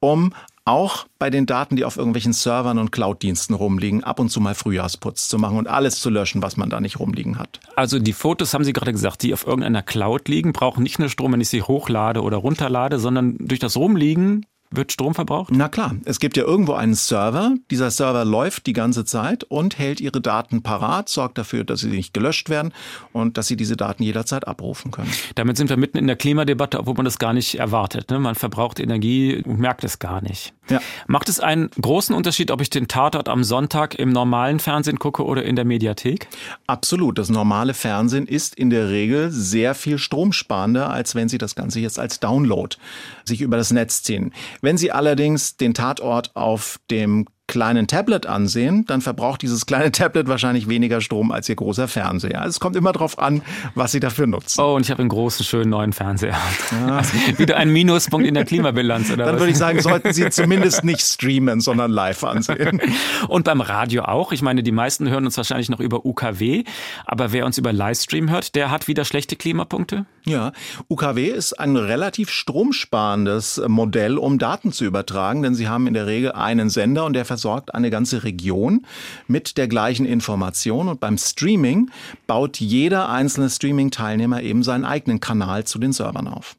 um auch bei den Daten, die auf irgendwelchen Servern und Cloud-Diensten rumliegen, ab und zu mal Frühjahrsputz zu machen und alles zu löschen, was man da nicht rumliegen hat. Also die Fotos, haben Sie gerade gesagt, die auf irgendeiner Cloud liegen, brauchen nicht nur Strom, wenn ich sie hochlade oder runterlade, sondern durch das Rumliegen wird Strom verbraucht? Na klar, es gibt ja irgendwo einen Server. Dieser Server läuft die ganze Zeit und hält Ihre Daten parat, sorgt dafür, dass sie nicht gelöscht werden und dass Sie diese Daten jederzeit abrufen können. Damit sind wir mitten in der Klimadebatte, obwohl man das gar nicht erwartet. Ne? Man verbraucht Energie und merkt es gar nicht. Ja. Macht es einen großen Unterschied, ob ich den Tatort am Sonntag im normalen Fernsehen gucke oder in der Mediathek? Absolut. Das normale Fernsehen ist in der Regel sehr viel stromsparender, als wenn Sie das Ganze jetzt als Download sich über das Netz ziehen. Wenn Sie allerdings den Tatort auf dem kleinen Tablet ansehen, dann verbraucht dieses kleine Tablet wahrscheinlich weniger Strom als Ihr großer Fernseher. Also es kommt immer darauf an, was Sie dafür nutzen. Oh, und ich habe einen großen, schönen neuen Fernseher. Ja. Also wieder ein Minuspunkt in der Klimabilanz, oder Dann was? würde ich sagen, sollten Sie zumindest nicht streamen, sondern live ansehen. Und beim Radio auch. Ich meine, die meisten hören uns wahrscheinlich noch über UKW, aber wer uns über Livestream hört, der hat wieder schlechte Klimapunkte? Ja, UKW ist ein relativ stromsparendes Modell, um Daten zu übertragen, denn Sie haben in der Regel einen Sender und der versorgt eine ganze Region mit der gleichen Information. Und beim Streaming baut jeder einzelne Streaming-Teilnehmer eben seinen eigenen Kanal zu den Servern auf.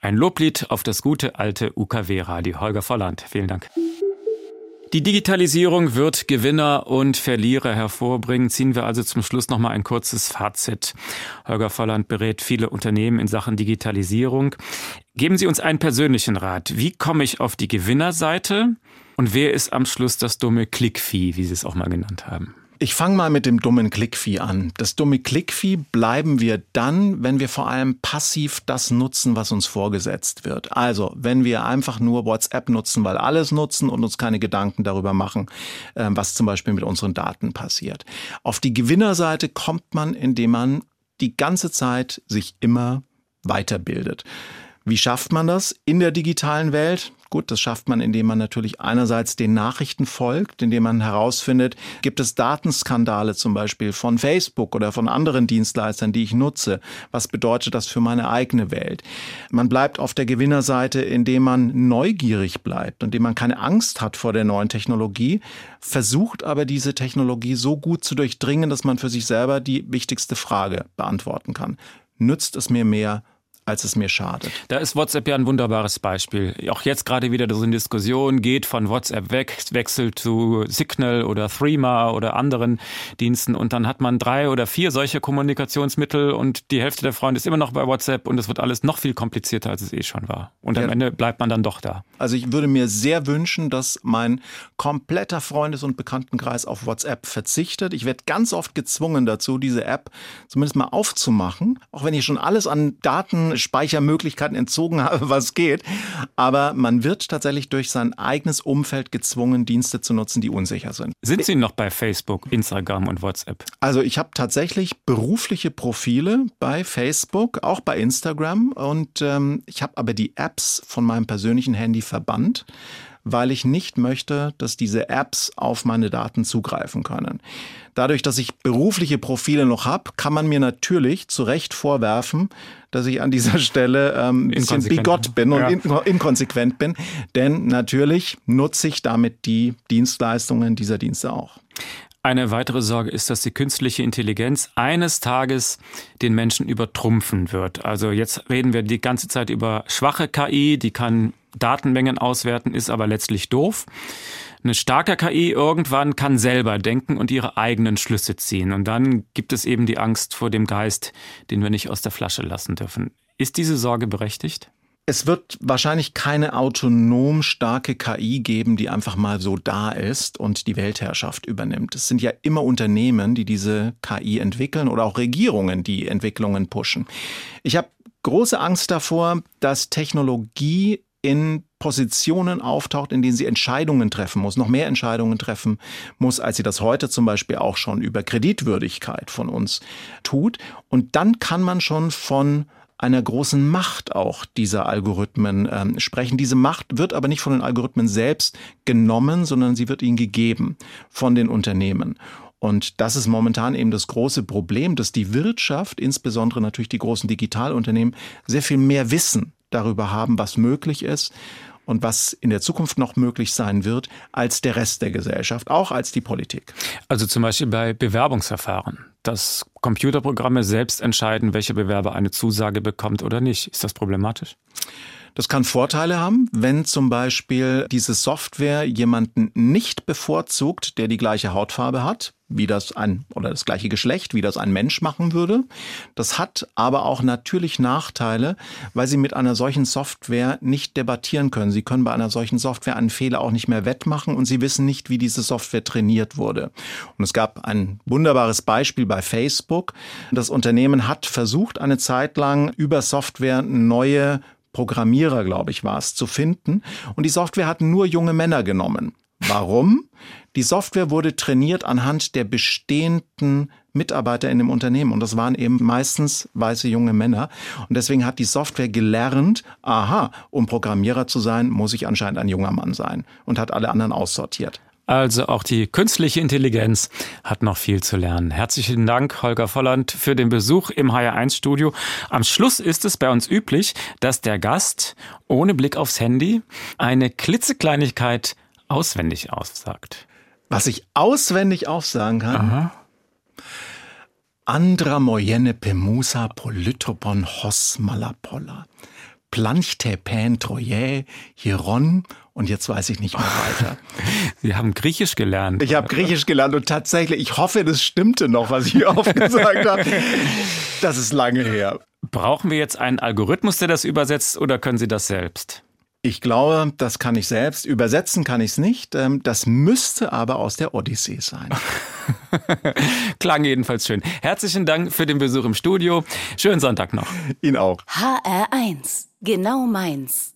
Ein Loblied auf das gute alte UKW-Radio. Holger Volland, vielen Dank. Die Digitalisierung wird Gewinner und Verlierer hervorbringen. Ziehen wir also zum Schluss noch mal ein kurzes Fazit. Holger Volland berät viele Unternehmen in Sachen Digitalisierung. Geben Sie uns einen persönlichen Rat. Wie komme ich auf die Gewinnerseite? Und wer ist am Schluss das dumme Klickvieh, wie Sie es auch mal genannt haben? Ich fange mal mit dem dummen Klickvieh an. Das dumme Klickvieh bleiben wir dann, wenn wir vor allem passiv das nutzen, was uns vorgesetzt wird. Also, wenn wir einfach nur WhatsApp nutzen, weil alles nutzen und uns keine Gedanken darüber machen, ähm, was zum Beispiel mit unseren Daten passiert. Auf die Gewinnerseite kommt man, indem man die ganze Zeit sich immer weiterbildet. Wie schafft man das in der digitalen Welt? Gut, das schafft man, indem man natürlich einerseits den Nachrichten folgt, indem man herausfindet, gibt es Datenskandale zum Beispiel von Facebook oder von anderen Dienstleistern, die ich nutze? Was bedeutet das für meine eigene Welt? Man bleibt auf der Gewinnerseite, indem man neugierig bleibt, indem man keine Angst hat vor der neuen Technologie, versucht aber diese Technologie so gut zu durchdringen, dass man für sich selber die wichtigste Frage beantworten kann. Nützt es mir mehr als es mir schadet. Da ist WhatsApp ja ein wunderbares Beispiel. Auch jetzt gerade wieder so eine Diskussion geht von WhatsApp weg, wechselt zu Signal oder Threema oder anderen Diensten und dann hat man drei oder vier solche Kommunikationsmittel und die Hälfte der Freunde ist immer noch bei WhatsApp und es wird alles noch viel komplizierter, als es eh schon war. Und am Ende bleibt man dann doch da. Also ich würde mir sehr wünschen, dass mein kompletter Freundes- und Bekanntenkreis auf WhatsApp verzichtet. Ich werde ganz oft gezwungen dazu, diese App zumindest mal aufzumachen, auch wenn ich schon alles an Daten Speichermöglichkeiten entzogen habe, was geht. Aber man wird tatsächlich durch sein eigenes Umfeld gezwungen, Dienste zu nutzen, die unsicher sind. Sind Sie noch bei Facebook, Instagram und WhatsApp? Also ich habe tatsächlich berufliche Profile bei Facebook, auch bei Instagram. Und ähm, ich habe aber die Apps von meinem persönlichen Handy verbannt weil ich nicht möchte, dass diese Apps auf meine Daten zugreifen können. Dadurch, dass ich berufliche Profile noch habe, kann man mir natürlich zu Recht vorwerfen, dass ich an dieser Stelle ähm, ein bisschen bigott bin und ja. inkonsequent bin. Denn natürlich nutze ich damit die Dienstleistungen dieser Dienste auch. Eine weitere Sorge ist, dass die künstliche Intelligenz eines Tages den Menschen übertrumpfen wird. Also jetzt reden wir die ganze Zeit über schwache KI, die kann Datenmengen auswerten, ist aber letztlich doof. Eine starke KI irgendwann kann selber denken und ihre eigenen Schlüsse ziehen. Und dann gibt es eben die Angst vor dem Geist, den wir nicht aus der Flasche lassen dürfen. Ist diese Sorge berechtigt? Es wird wahrscheinlich keine autonom starke KI geben, die einfach mal so da ist und die Weltherrschaft übernimmt. Es sind ja immer Unternehmen, die diese KI entwickeln oder auch Regierungen, die Entwicklungen pushen. Ich habe große Angst davor, dass Technologie in Positionen auftaucht, in denen sie Entscheidungen treffen muss, noch mehr Entscheidungen treffen muss, als sie das heute zum Beispiel auch schon über Kreditwürdigkeit von uns tut. Und dann kann man schon von einer großen Macht auch dieser Algorithmen ähm, sprechen. Diese Macht wird aber nicht von den Algorithmen selbst genommen, sondern sie wird ihnen gegeben von den Unternehmen. Und das ist momentan eben das große Problem, dass die Wirtschaft, insbesondere natürlich die großen Digitalunternehmen, sehr viel mehr Wissen darüber haben, was möglich ist und was in der Zukunft noch möglich sein wird, als der Rest der Gesellschaft, auch als die Politik. Also zum Beispiel bei Bewerbungsverfahren, dass Computerprogramme selbst entscheiden, welcher Bewerber eine Zusage bekommt oder nicht. Ist das problematisch? Das kann Vorteile haben, wenn zum Beispiel diese Software jemanden nicht bevorzugt, der die gleiche Hautfarbe hat, wie das ein oder das gleiche Geschlecht, wie das ein Mensch machen würde. Das hat aber auch natürlich Nachteile, weil Sie mit einer solchen Software nicht debattieren können. Sie können bei einer solchen Software einen Fehler auch nicht mehr wettmachen und Sie wissen nicht, wie diese Software trainiert wurde. Und es gab ein wunderbares Beispiel bei Facebook. Das Unternehmen hat versucht, eine Zeit lang über Software neue Programmierer, glaube ich, war es, zu finden. Und die Software hat nur junge Männer genommen. Warum? Die Software wurde trainiert anhand der bestehenden Mitarbeiter in dem Unternehmen. Und das waren eben meistens weiße junge Männer. Und deswegen hat die Software gelernt, aha, um Programmierer zu sein, muss ich anscheinend ein junger Mann sein. Und hat alle anderen aussortiert. Also auch die künstliche Intelligenz hat noch viel zu lernen. Herzlichen Dank, Holger Volland, für den Besuch im HR1-Studio. Am Schluss ist es bei uns üblich, dass der Gast ohne Blick aufs Handy eine klitzekleinigkeit auswendig aussagt. Was ich auswendig aufsagen kann? Aha. Andra mojene pemusa polytropon hos malapolla. Planchtepän troje hieron und jetzt weiß ich nicht mehr weiter. Sie haben Griechisch gelernt. Ich habe Griechisch gelernt und tatsächlich, ich hoffe, das stimmte noch, was ich hier aufgesagt habe. Das ist lange her. Brauchen wir jetzt einen Algorithmus, der das übersetzt oder können Sie das selbst? Ich glaube, das kann ich selbst. Übersetzen kann ich es nicht. Ähm, das müsste aber aus der Odyssee sein. Klang jedenfalls schön. Herzlichen Dank für den Besuch im Studio. Schönen Sonntag noch. Ihnen auch. HR1, genau meins.